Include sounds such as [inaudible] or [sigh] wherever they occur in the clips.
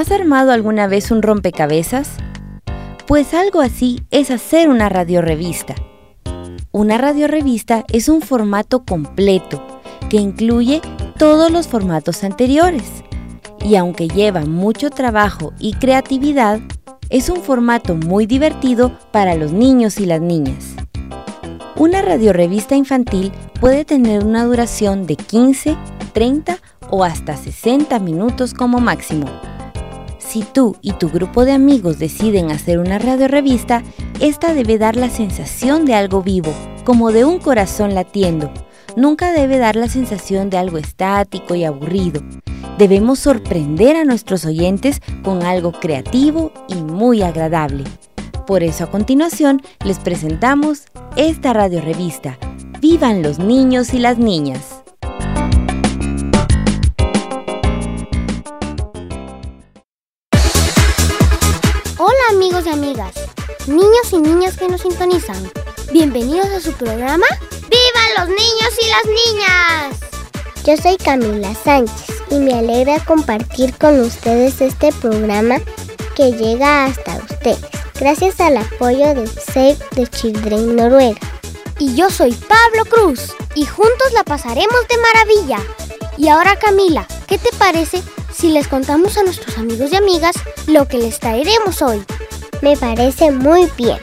¿Has armado alguna vez un rompecabezas? Pues algo así es hacer una radiorevista. Una radiorevista es un formato completo que incluye todos los formatos anteriores. Y aunque lleva mucho trabajo y creatividad, es un formato muy divertido para los niños y las niñas. Una radiorevista infantil puede tener una duración de 15, 30 o hasta 60 minutos como máximo. Si tú y tu grupo de amigos deciden hacer una radiorevista, esta debe dar la sensación de algo vivo, como de un corazón latiendo. Nunca debe dar la sensación de algo estático y aburrido. Debemos sorprender a nuestros oyentes con algo creativo y muy agradable. Por eso a continuación les presentamos esta radiorevista. ¡Vivan los niños y las niñas! Niños y niñas que nos sintonizan. Bienvenidos a su programa ¡Vivan los niños y las niñas! Yo soy Camila Sánchez y me alegra compartir con ustedes este programa que llega hasta ustedes, gracias al apoyo de Save the Children Noruega. Y yo soy Pablo Cruz y juntos la pasaremos de maravilla. Y ahora Camila, ¿qué te parece si les contamos a nuestros amigos y amigas lo que les traeremos hoy. Me parece muy bien.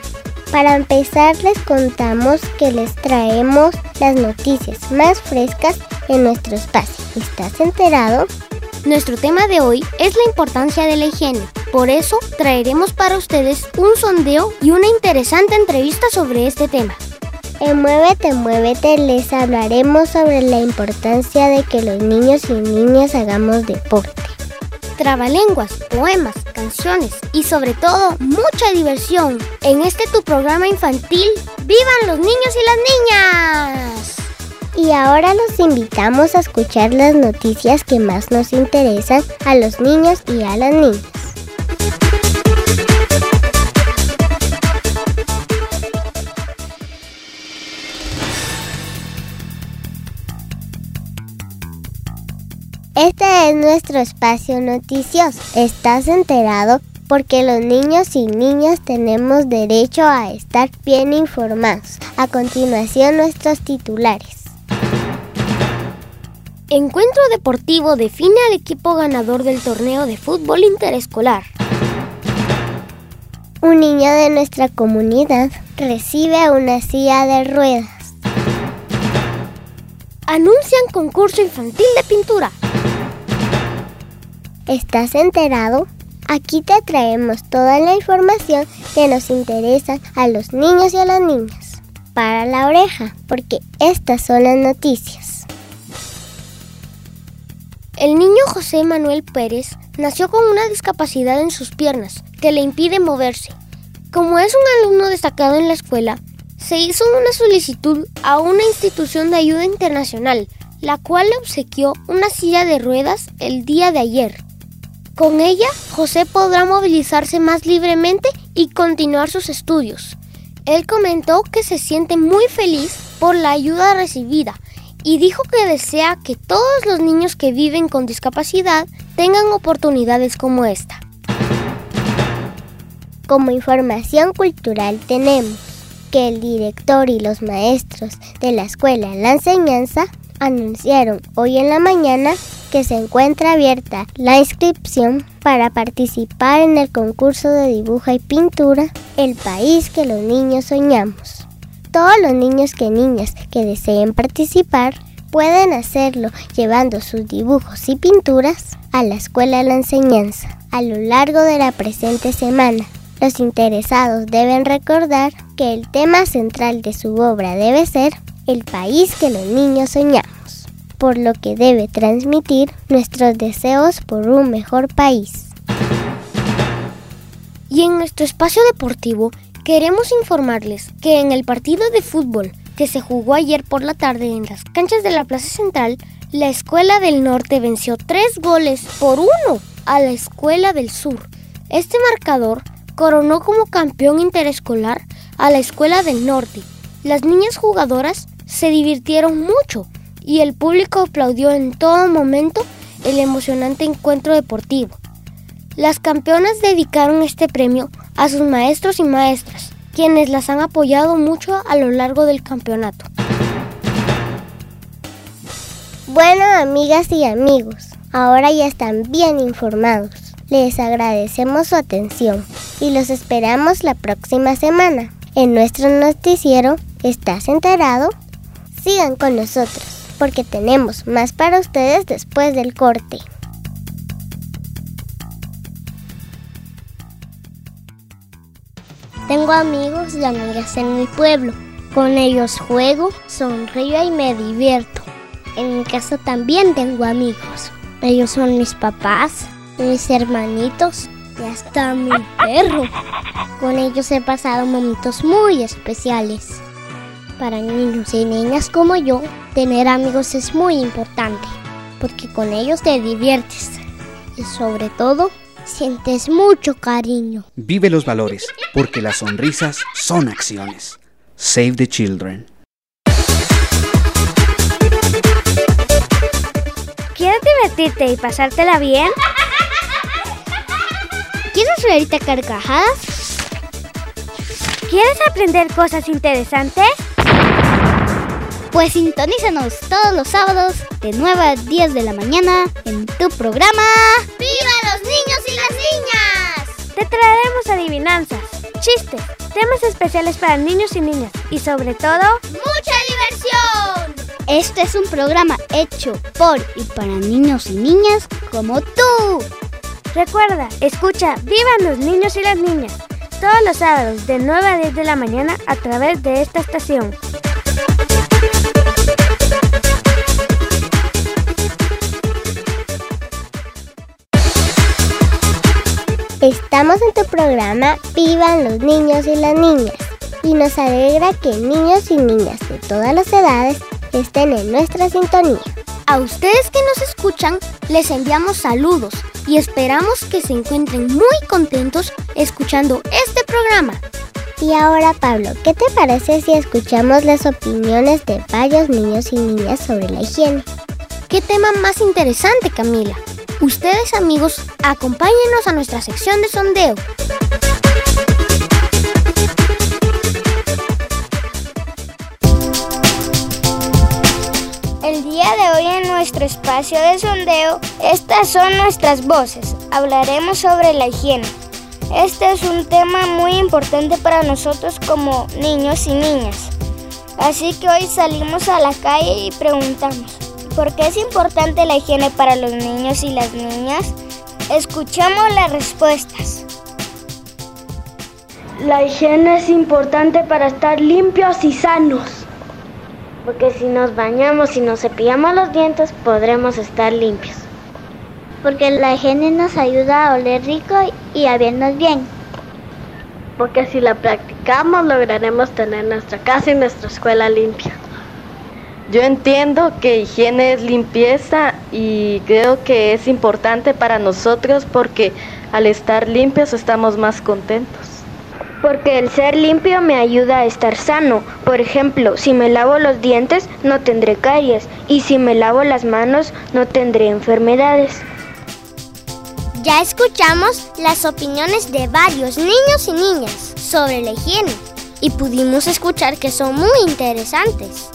Para empezar les contamos que les traemos las noticias más frescas en nuestro espacio. ¿Estás enterado? Nuestro tema de hoy es la importancia de la higiene. Por eso traeremos para ustedes un sondeo y una interesante entrevista sobre este tema. En Muévete, Muévete les hablaremos sobre la importancia de que los niños y niñas hagamos deporte. Trabalenguas, poemas, canciones y sobre todo mucha diversión en este tu programa infantil ¡Vivan los niños y las niñas! Y ahora los invitamos a escuchar las noticias que más nos interesan a los niños y a las niñas. Este es nuestro espacio noticioso. ¿Estás enterado? Porque los niños y niñas tenemos derecho a estar bien informados. A continuación nuestros titulares. Encuentro Deportivo define al equipo ganador del torneo de fútbol interescolar. Un niño de nuestra comunidad recibe una silla de ruedas. Anuncian concurso infantil de pintura. ¿Estás enterado? Aquí te traemos toda la información que nos interesa a los niños y a las niñas. Para la oreja, porque estas son las noticias. El niño José Manuel Pérez nació con una discapacidad en sus piernas que le impide moverse. Como es un alumno destacado en la escuela, se hizo una solicitud a una institución de ayuda internacional, la cual le obsequió una silla de ruedas el día de ayer. Con ella, José podrá movilizarse más libremente y continuar sus estudios. Él comentó que se siente muy feliz por la ayuda recibida y dijo que desea que todos los niños que viven con discapacidad tengan oportunidades como esta. Como información cultural tenemos que el director y los maestros de la escuela La Enseñanza anunciaron hoy en la mañana que se encuentra abierta la inscripción para participar en el concurso de dibujo y pintura El país que los niños soñamos. Todos los niños que niñas que deseen participar pueden hacerlo llevando sus dibujos y pinturas a la escuela de la enseñanza a lo largo de la presente semana. Los interesados deben recordar que el tema central de su obra debe ser el país que los niños soñamos por lo que debe transmitir nuestros deseos por un mejor país. Y en nuestro espacio deportivo queremos informarles que en el partido de fútbol que se jugó ayer por la tarde en las canchas de la Plaza Central, la Escuela del Norte venció tres goles por uno a la Escuela del Sur. Este marcador coronó como campeón interescolar a la Escuela del Norte. Las niñas jugadoras se divirtieron mucho y el público aplaudió en todo momento el emocionante encuentro deportivo. Las campeonas dedicaron este premio a sus maestros y maestras, quienes las han apoyado mucho a lo largo del campeonato. Bueno, amigas y amigos, ahora ya están bien informados. Les agradecemos su atención y los esperamos la próxima semana. En nuestro noticiero, ¿estás enterado? Sigan con nosotros, porque tenemos más para ustedes después del corte. Tengo amigos y amigas en mi pueblo. Con ellos juego, sonrío y me divierto. En mi casa también tengo amigos. Ellos son mis papás, mis hermanitos y hasta mi perro. Con ellos he pasado momentos muy especiales. Para niños y niñas como yo, tener amigos es muy importante, porque con ellos te diviertes y sobre todo sientes mucho cariño. Vive los valores, porque las sonrisas son acciones. Save the Children. ¿Quieres divertirte y pasártela bien? ¿Quieres reírte a carcajadas? ¿Quieres aprender cosas interesantes? Pues sintonízanos todos los sábados de 9 a 10 de la mañana en tu programa ¡Viva los niños y las niñas! Te traeremos adivinanzas, chistes, temas especiales para niños y niñas y sobre todo ¡Mucha diversión! Este es un programa hecho por y para niños y niñas como tú. Recuerda, escucha Vivan los niños y las niñas todos los sábados de 9 a 10 de la mañana a través de esta estación. Estamos en tu programa Vivan los niños y las niñas y nos alegra que niños y niñas de todas las edades estén en nuestra sintonía. A ustedes que nos escuchan les enviamos saludos y esperamos que se encuentren muy contentos escuchando este programa. Y ahora Pablo, ¿qué te parece si escuchamos las opiniones de varios niños y niñas sobre la higiene? ¿Qué tema más interesante, Camila? Ustedes amigos, acompáñenos a nuestra sección de sondeo. El día de hoy en nuestro espacio de sondeo, estas son nuestras voces. Hablaremos sobre la higiene. Este es un tema muy importante para nosotros como niños y niñas. Así que hoy salimos a la calle y preguntamos, ¿por qué es importante la higiene para los niños y las niñas? Escuchamos las respuestas. La higiene es importante para estar limpios y sanos. Porque si nos bañamos y nos cepillamos los dientes, podremos estar limpios. Porque la higiene nos ayuda a oler rico y a vernos bien. Porque si la practicamos, lograremos tener nuestra casa y nuestra escuela limpia. Yo entiendo que higiene es limpieza y creo que es importante para nosotros porque al estar limpios estamos más contentos. Porque el ser limpio me ayuda a estar sano. Por ejemplo, si me lavo los dientes no tendré caries y si me lavo las manos no tendré enfermedades. Ya escuchamos las opiniones de varios niños y niñas sobre la higiene y pudimos escuchar que son muy interesantes.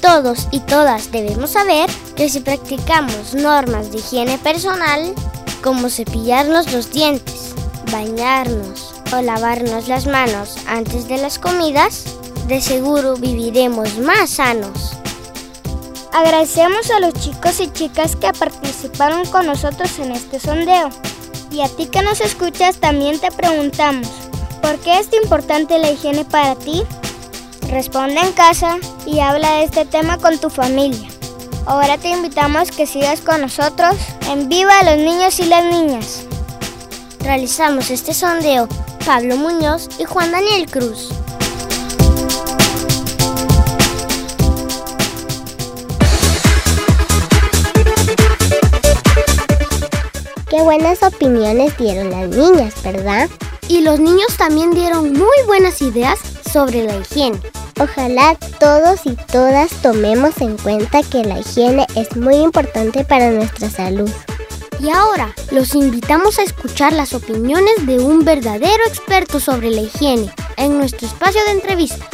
Todos y todas debemos saber que si practicamos normas de higiene personal, como cepillarnos los dientes, bañarnos, o lavarnos las manos antes de las comidas, de seguro viviremos más sanos. Agradecemos a los chicos y chicas que participaron con nosotros en este sondeo. Y a ti que nos escuchas también te preguntamos, ¿por qué es importante la higiene para ti? Responde en casa y habla de este tema con tu familia. Ahora te invitamos que sigas con nosotros en Viva los niños y las niñas. Realizamos este sondeo Pablo Muñoz y Juan Daniel Cruz. Qué buenas opiniones dieron las niñas, ¿verdad? Y los niños también dieron muy buenas ideas sobre la higiene. Ojalá todos y todas tomemos en cuenta que la higiene es muy importante para nuestra salud. Y ahora los invitamos a escuchar las opiniones de un verdadero experto sobre la higiene en nuestro espacio de entrevista.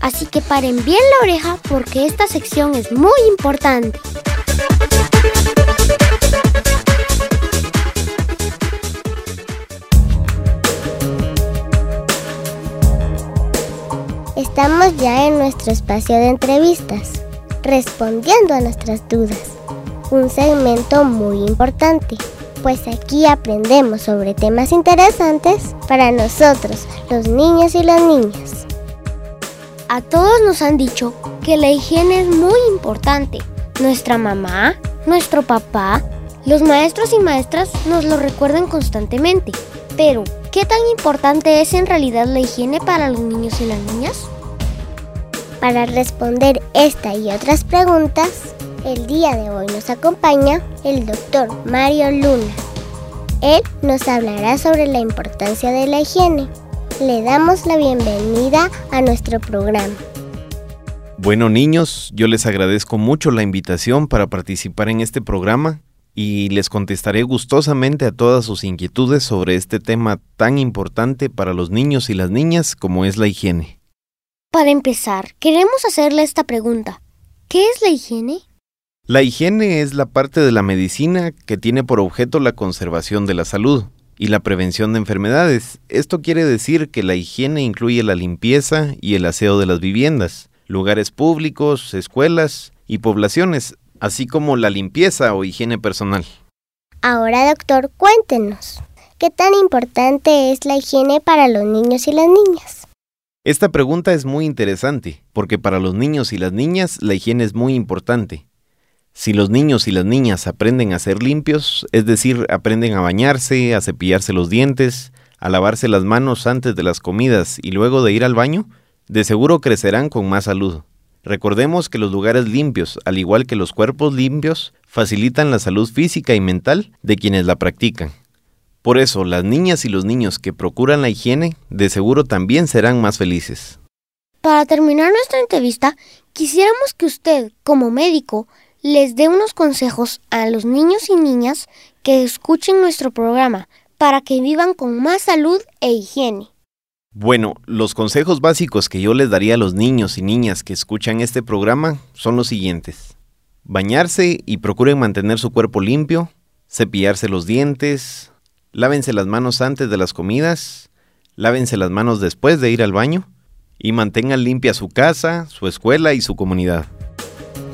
Así que paren bien la oreja porque esta sección es muy importante. Estamos ya en nuestro espacio de entrevistas, respondiendo a nuestras dudas un segmento muy importante, pues aquí aprendemos sobre temas interesantes para nosotros, los niños y las niñas. A todos nos han dicho que la higiene es muy importante. Nuestra mamá, nuestro papá, los maestros y maestras nos lo recuerdan constantemente. Pero, ¿qué tan importante es en realidad la higiene para los niños y las niñas? Para responder esta y otras preguntas, el día de hoy nos acompaña el doctor Mario Luna. Él nos hablará sobre la importancia de la higiene. Le damos la bienvenida a nuestro programa. Bueno niños, yo les agradezco mucho la invitación para participar en este programa y les contestaré gustosamente a todas sus inquietudes sobre este tema tan importante para los niños y las niñas como es la higiene. Para empezar, queremos hacerle esta pregunta. ¿Qué es la higiene? La higiene es la parte de la medicina que tiene por objeto la conservación de la salud y la prevención de enfermedades. Esto quiere decir que la higiene incluye la limpieza y el aseo de las viviendas, lugares públicos, escuelas y poblaciones, así como la limpieza o higiene personal. Ahora, doctor, cuéntenos, ¿qué tan importante es la higiene para los niños y las niñas? Esta pregunta es muy interesante, porque para los niños y las niñas la higiene es muy importante. Si los niños y las niñas aprenden a ser limpios, es decir, aprenden a bañarse, a cepillarse los dientes, a lavarse las manos antes de las comidas y luego de ir al baño, de seguro crecerán con más salud. Recordemos que los lugares limpios, al igual que los cuerpos limpios, facilitan la salud física y mental de quienes la practican. Por eso, las niñas y los niños que procuran la higiene, de seguro también serán más felices. Para terminar nuestra entrevista, quisiéramos que usted, como médico, les dé unos consejos a los niños y niñas que escuchen nuestro programa para que vivan con más salud e higiene. Bueno, los consejos básicos que yo les daría a los niños y niñas que escuchan este programa son los siguientes. Bañarse y procuren mantener su cuerpo limpio, cepillarse los dientes, lávense las manos antes de las comidas, lávense las manos después de ir al baño y mantengan limpia su casa, su escuela y su comunidad.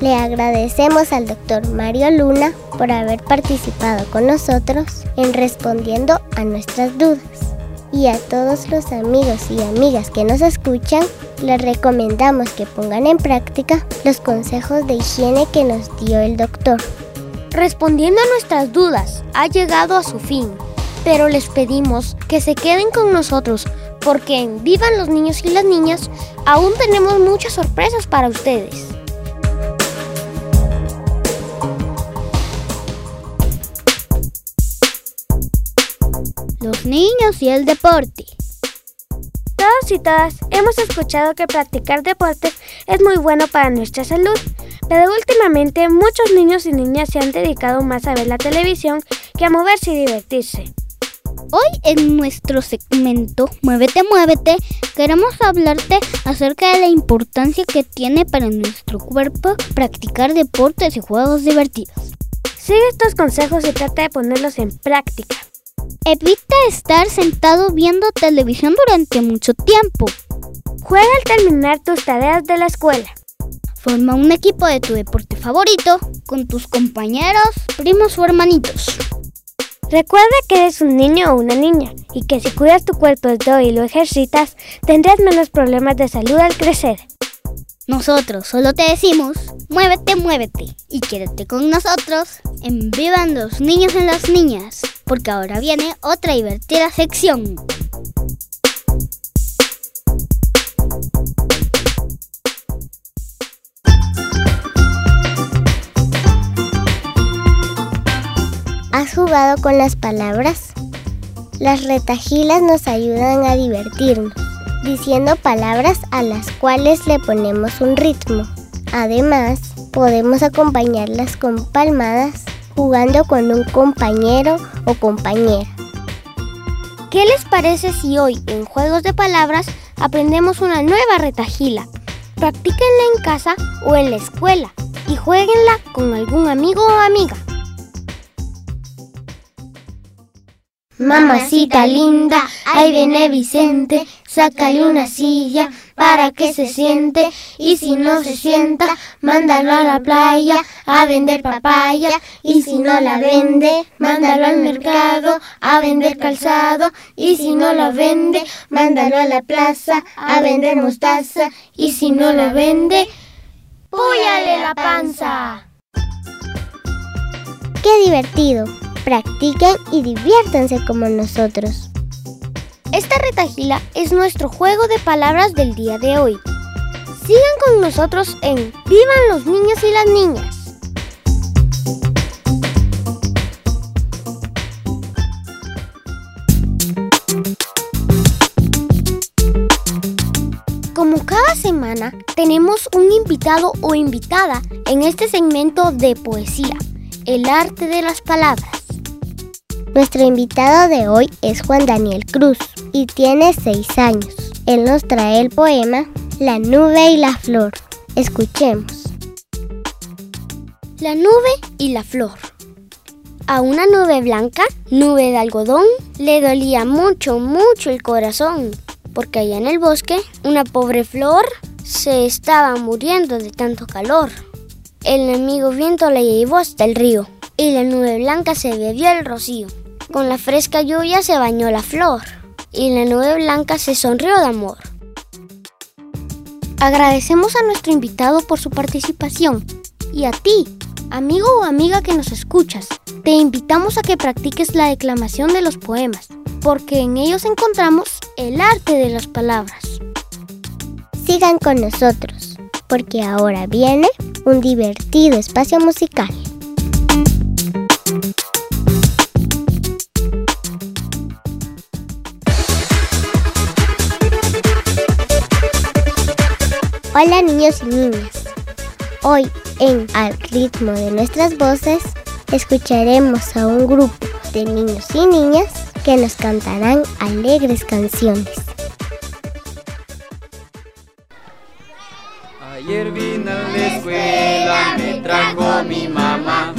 Le agradecemos al doctor Mario Luna por haber participado con nosotros en respondiendo a nuestras dudas. Y a todos los amigos y amigas que nos escuchan, les recomendamos que pongan en práctica los consejos de higiene que nos dio el doctor. Respondiendo a nuestras dudas, ha llegado a su fin, pero les pedimos que se queden con nosotros porque en Vivan los niños y las niñas aún tenemos muchas sorpresas para ustedes. los niños y el deporte. Todos y todas hemos escuchado que practicar deportes es muy bueno para nuestra salud, pero últimamente muchos niños y niñas se han dedicado más a ver la televisión que a moverse y divertirse. Hoy en nuestro segmento Muévete, muévete, queremos hablarte acerca de la importancia que tiene para nuestro cuerpo practicar deportes y juegos divertidos. Sigue estos consejos y trata de ponerlos en práctica. Evita estar sentado viendo televisión durante mucho tiempo. Juega al terminar tus tareas de la escuela. Forma un equipo de tu deporte favorito con tus compañeros, primos o hermanitos. Recuerda que eres un niño o una niña y que si cuidas tu cuerpo hoy y lo ejercitas, tendrás menos problemas de salud al crecer. Nosotros solo te decimos, muévete, muévete y quédate con nosotros en Vivan los niños y las niñas, porque ahora viene otra divertida sección. ¿Has jugado con las palabras? Las retajilas nos ayudan a divertirnos diciendo palabras a las cuales le ponemos un ritmo. Además, podemos acompañarlas con palmadas jugando con un compañero o compañera. ¿Qué les parece si hoy en Juegos de Palabras aprendemos una nueva retagila? Practíquenla en casa o en la escuela y jueguenla con algún amigo o amiga. Mamacita linda, ahí viene Vicente, sácale una silla para que se siente y si no se sienta, mándalo a la playa a vender papaya y si no la vende, mándalo al mercado a vender calzado y si no la vende, mándalo a la plaza a vender mostaza y si no la vende, púyale la panza. ¡Qué divertido! Practiquen y diviértanse como nosotros. Esta retagila es nuestro juego de palabras del día de hoy. Sigan con nosotros en Vivan los niños y las niñas. Como cada semana, tenemos un invitado o invitada en este segmento de poesía, el arte de las palabras. Nuestro invitado de hoy es Juan Daniel Cruz y tiene seis años. Él nos trae el poema La nube y la flor. Escuchemos. La nube y la flor. A una nube blanca, nube de algodón, le dolía mucho, mucho el corazón, porque allá en el bosque una pobre flor se estaba muriendo de tanto calor. El enemigo viento la llevó hasta el río y la nube blanca se bebió el rocío. Con la fresca lluvia se bañó la flor y la nube blanca se sonrió de amor. Agradecemos a nuestro invitado por su participación y a ti, amigo o amiga que nos escuchas, te invitamos a que practiques la declamación de los poemas, porque en ellos encontramos el arte de las palabras. Sigan con nosotros, porque ahora viene un divertido espacio musical. Hola niños y niñas. Hoy en Al ritmo de nuestras voces escucharemos a un grupo de niños y niñas que nos cantarán alegres canciones. Ayer vine a la escuela, me trajo mi mamá.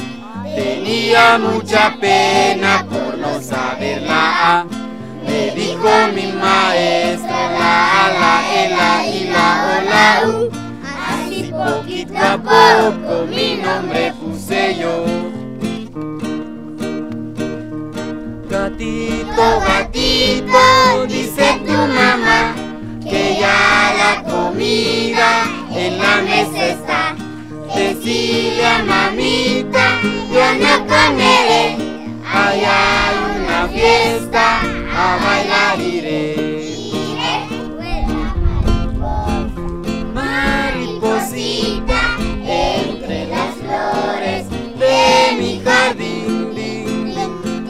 Tenía mucha pena por no saber la A. Me dijo mi maestra la la E, la I, la O, U. Así poquito a poco mi nombre puse yo. Gatito, gatito, dice tu mamá que ya la comida en la mesa está. Decile a mamita, yo no comeré, allá una fiesta, a bailar iré. Mariposita, entre las flores de mi jardín,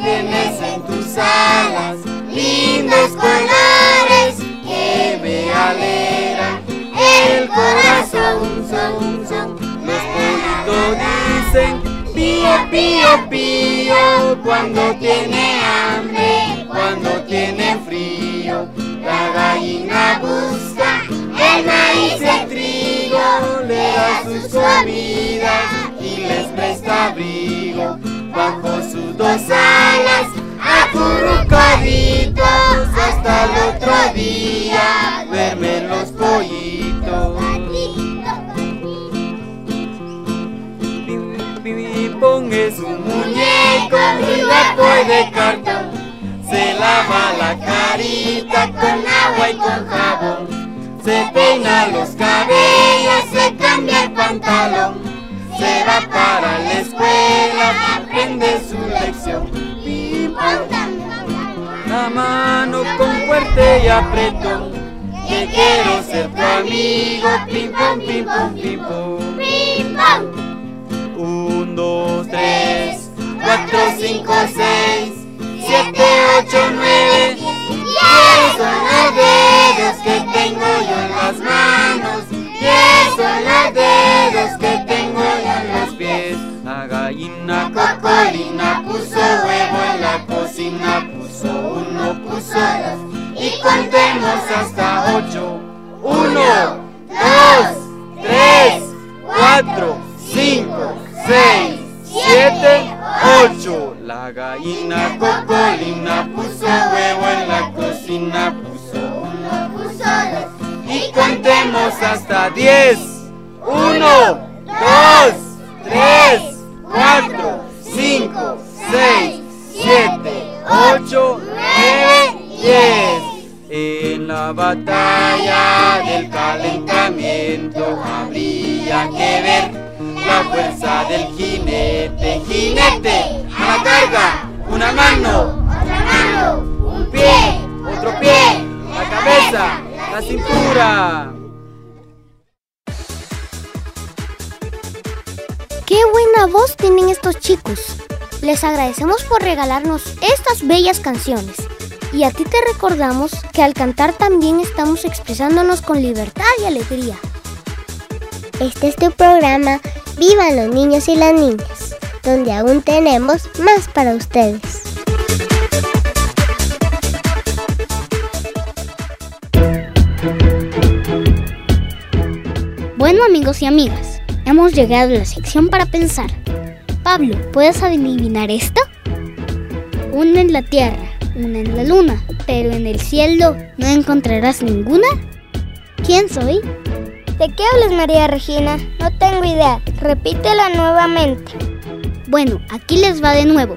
tienes en tus alas lindos colores que me alegran el corazón. Son, son. Los pollitos dicen pío, pío, pío cuando tiene hambre, cuando tiene frío. La gallina busca el maíz, el trigo, le da sus comidas y les presta abrigo bajo sus dos alas acurrucaditos hasta el otro día duermen los pollitos. Pipón es un muñeco y la de cartón. Lava la carita con agua y con jabón. Se peina los cabellos, se cambia el pantalón. Se va para la escuela, aprende su lección. La mano con fuerte y apretón. Que quiero ser tu amigo. Pim pam, pim pam, pim pam. Pim pam. Un, dos, tres, cuatro, cinco, seis, siete, ocho, nueve. Diez son los dedos que tengo yo en las manos. Diez son los dedos 10, 1, 2, 3, 4, 5, 6, 7, 8, 9, 10. En la batalla del calentamiento habría que ver la fuerza del jinete. Jinete, a la carga, una mano, otra mano, un pie, otro pie, la cabeza, la cintura. Chicos! Les agradecemos por regalarnos estas bellas canciones. Y a ti te recordamos que al cantar también estamos expresándonos con libertad y alegría. Este es tu programa Vivan los niños y las niñas, donde aún tenemos más para ustedes. Bueno amigos y amigas, hemos llegado a la sección para pensar. Pablo, ¿puedes adivinar esto? Una en la tierra, una en la luna, pero en el cielo no encontrarás ninguna. ¿Quién soy? ¿De qué hablas, María Regina? No tengo idea. Repítela nuevamente. Bueno, aquí les va de nuevo.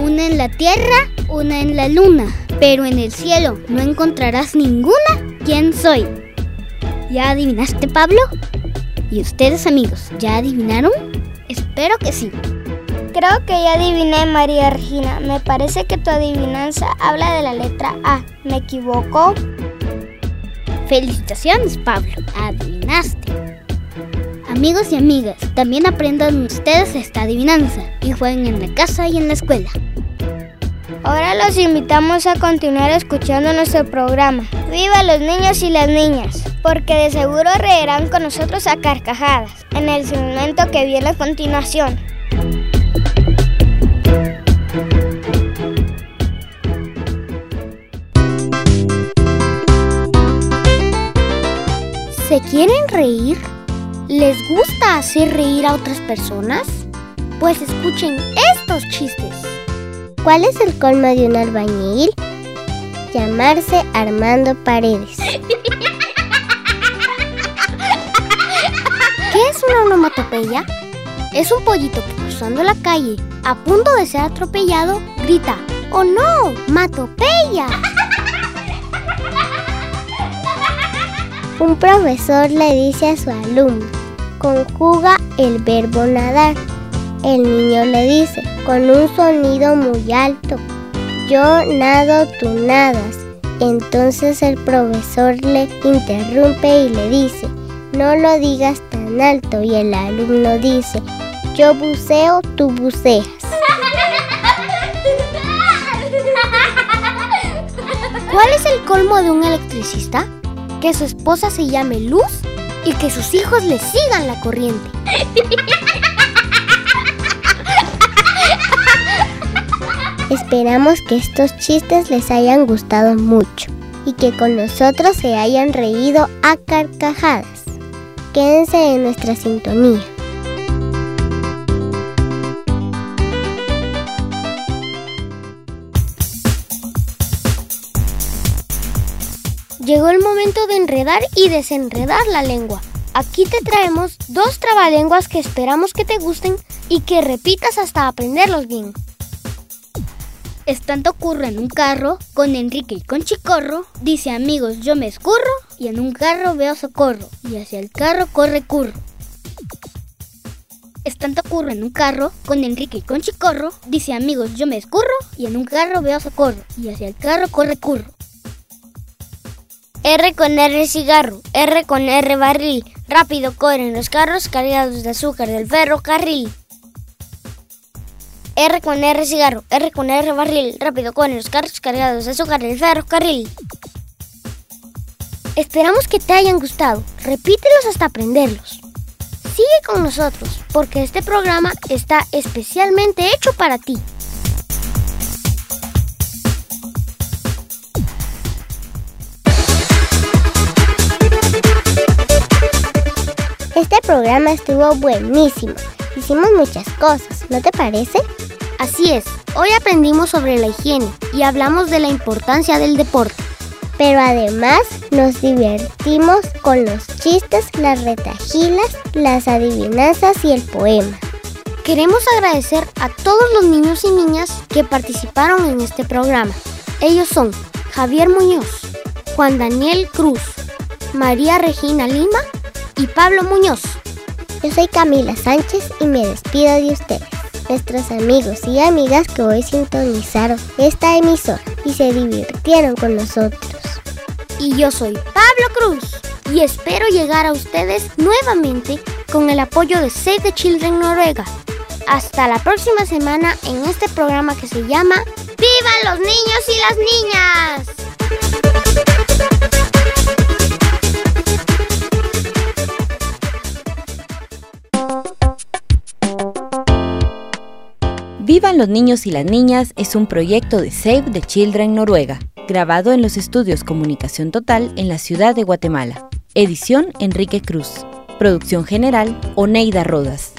Una en la tierra, una en la luna, pero en el cielo no encontrarás ninguna. ¿Quién soy? ¿Ya adivinaste, Pablo? ¿Y ustedes, amigos, ya adivinaron? Espero que sí. Creo que ya adiviné, María Regina. Me parece que tu adivinanza habla de la letra A. ¿Me equivoco? Felicitaciones, Pablo. Adivinaste. Amigos y amigas, también aprendan ustedes esta adivinanza y jueguen en la casa y en la escuela. Ahora los invitamos a continuar escuchando nuestro programa. ¡Viva los niños y las niñas! Porque de seguro reirán con nosotros a carcajadas en el segmento que viene a continuación. ¿Se quieren reír? ¿Les gusta hacer reír a otras personas? Pues escuchen estos chistes. ¿Cuál es el colmo de un albañil? Llamarse Armando Paredes. [laughs] ¿Qué es una onomatopeya? Es un pollito que cruzando la calle, a punto de ser atropellado, grita, ¡Oh no! ¡Matopeya! Un profesor le dice a su alumno, conjuga el verbo nadar. El niño le dice, con un sonido muy alto, yo nado, tú nadas. Entonces el profesor le interrumpe y le dice, no lo digas tan alto. Y el alumno dice, yo buceo, tú buceas. [laughs] ¿Cuál es el colmo de un electricista? Que su esposa se llame Luz y que sus hijos le sigan la corriente. [laughs] Esperamos que estos chistes les hayan gustado mucho y que con nosotros se hayan reído a carcajadas. Quédense en nuestra sintonía. Llegó el momento de enredar y desenredar la lengua. Aquí te traemos dos trabalenguas que esperamos que te gusten y que repitas hasta aprenderlos bien. Estando ocurre en un carro con Enrique y con Chicorro, dice amigos yo me escurro y en un carro veo socorro y hacia el carro corre curro. Estando ocurre en un carro con Enrique y con Chicorro, dice amigos yo me escurro y en un carro veo socorro y hacia el carro corre curro. R con R cigarro, R con R barril, rápido corren los carros cargados de azúcar del ferrocarril. R con R cigarro, R con R barril, rápido corren los carros cargados de azúcar del ferrocarril. Esperamos que te hayan gustado, repítelos hasta aprenderlos. Sigue con nosotros, porque este programa está especialmente hecho para ti. Este programa estuvo buenísimo. Hicimos muchas cosas, ¿no te parece? Así es, hoy aprendimos sobre la higiene y hablamos de la importancia del deporte. Pero además nos divertimos con los chistes, las retajilas, las adivinanzas y el poema. Queremos agradecer a todos los niños y niñas que participaron en este programa. Ellos son Javier Muñoz, Juan Daniel Cruz, María Regina Lima y Pablo Muñoz. Yo soy Camila Sánchez y me despido de ustedes, nuestros amigos y amigas que hoy sintonizaron esta emisora y se divirtieron con nosotros. Y yo soy Pablo Cruz y espero llegar a ustedes nuevamente con el apoyo de Save the Children Noruega. Hasta la próxima semana en este programa que se llama ¡Vivan los niños y las niñas! Vivan los niños y las niñas es un proyecto de Save the Children Noruega, grabado en los estudios Comunicación Total en la ciudad de Guatemala. Edición Enrique Cruz. Producción general Oneida Rodas.